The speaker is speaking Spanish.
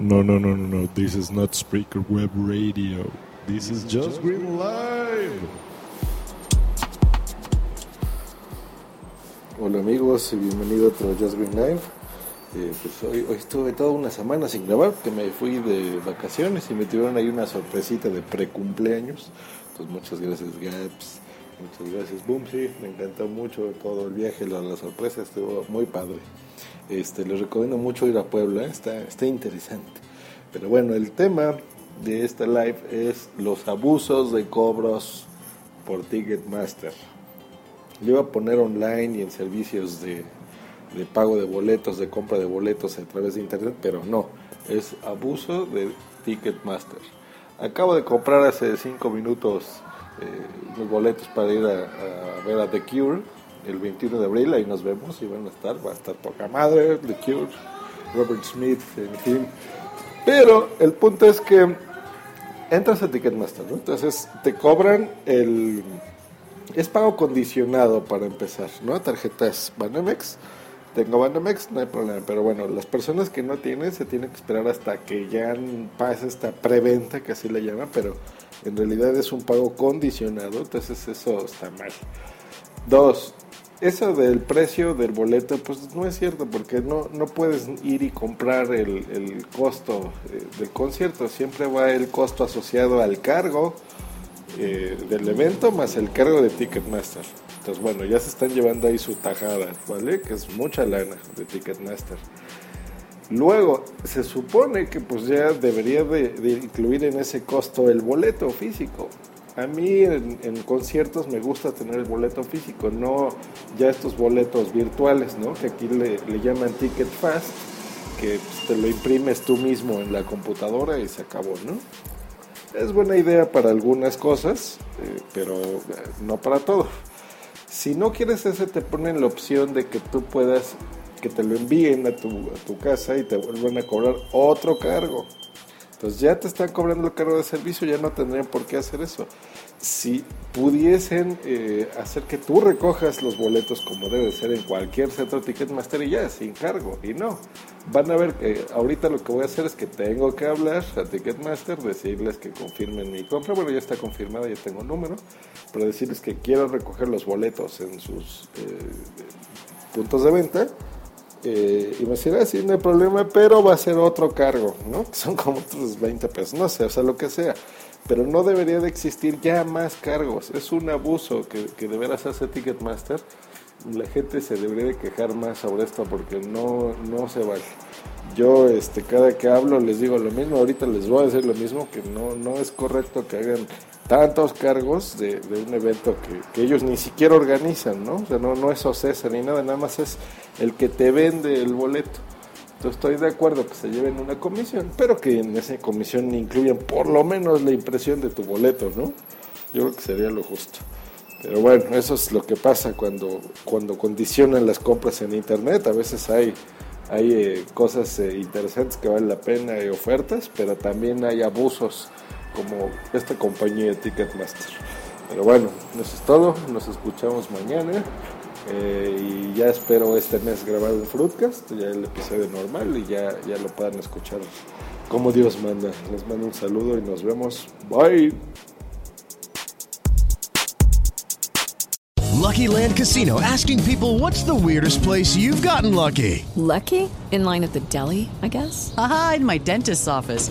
No, no, no, no, no. This is not Spreaker Web Radio. This is Just Green Live. Hola amigos y bienvenido a otro Just Green Live. Eh, pues hoy, hoy estuve toda una semana sin grabar porque me fui de vacaciones y me tuvieron ahí una sorpresita de precumpleaños. Entonces muchas gracias Gaps, muchas gracias Boomsy, me encantó mucho todo el viaje, la, la sorpresa estuvo muy padre. Este, les recomiendo mucho ir a Puebla, está, está interesante. Pero bueno, el tema de esta live es los abusos de cobros por Ticketmaster. Yo iba a poner online y en servicios de, de pago de boletos, de compra de boletos a través de internet, pero no, es abuso de Ticketmaster. Acabo de comprar hace 5 minutos eh, los boletos para ir a, a ver a The Cure el 21 de abril, ahí nos vemos y van a estar, va a estar poca madre, The Cure, Robert Smith, en fin. Pero el punto es que entras a Ticketmaster, ¿no? Entonces te cobran el... Es pago condicionado para empezar, ¿no? Tarjetas Banamex. Tengo Banamex, no hay problema. Pero bueno, las personas que no tienen se tienen que esperar hasta que ya pase esta preventa, que así le llaman, pero en realidad es un pago condicionado, entonces eso está mal. Dos, eso del precio del boleto, pues no es cierto, porque no, no puedes ir y comprar el, el costo eh, del concierto, siempre va el costo asociado al cargo eh, del evento más el cargo de Ticketmaster. Entonces, bueno, ya se están llevando ahí su tajada, ¿vale? Que es mucha lana de Ticketmaster. Luego, se supone que pues ya debería de, de incluir en ese costo el boleto físico. A mí en, conciertos me gusta tener el boleto físico, no ya estos boletos virtuales, ¿no? Que aquí le, le llaman Ticket Fast, que pues, te lo imprimes tú mismo en la computadora y se acabó, ¿no? Es buena idea para algunas cosas, eh, pero eh, no para todo. Si no quieres ese, te ponen la opción de que tú puedas, que te lo envíen a tu, a tu casa y te vuelvan a cobrar otro cargo. Ya te están cobrando el cargo de servicio, ya no tendrían por qué hacer eso. Si pudiesen eh, hacer que tú recojas los boletos como debe ser en cualquier centro Ticketmaster y ya, sin cargo, y no. Van a ver que ahorita lo que voy a hacer es que tengo que hablar a Ticketmaster, decirles que confirmen mi compra, bueno ya está confirmada, ya tengo número, pero decirles que quiero recoger los boletos en sus eh, puntos de venta eh, y me decían, ah, sí, no hay problema, pero va a ser otro cargo, ¿no? Son como otros 20 pesos, no sé, o sea, lo que sea. Pero no debería de existir ya más cargos. Es un abuso que, que de veras hace Ticketmaster. La gente se debería de quejar más sobre esto porque no, no se vale. Yo este, cada que hablo les digo lo mismo, ahorita les voy a decir lo mismo, que no, no es correcto que hagan tantos cargos de, de un evento que, que, ellos ni siquiera organizan, ¿no? O sea, no, no es OCESA ni nada, nada más es el que te vende el boleto. Entonces estoy de acuerdo que se lleven una comisión, pero que en esa comisión incluyan por lo menos la impresión de tu boleto, ¿no? Yo creo que sería lo justo. Pero bueno, eso es lo que pasa cuando, cuando condicionan las compras en Internet. A veces hay, hay eh, cosas eh, interesantes que valen la pena y ofertas, pero también hay abusos como esta compañía de Ticketmaster. Pero bueno, eso es todo. Nos escuchamos mañana. Eh, y ya espero este mes grabar un Fruitcast, ya el episodio normal y ya, ya lo puedan escuchar como Dios manda. Les mando un saludo y nos vemos. Bye. Lucky Land Casino asking people what's the weirdest place you've gotten lucky? Lucky? In line at the deli, I guess? Aha, in my dentist's office.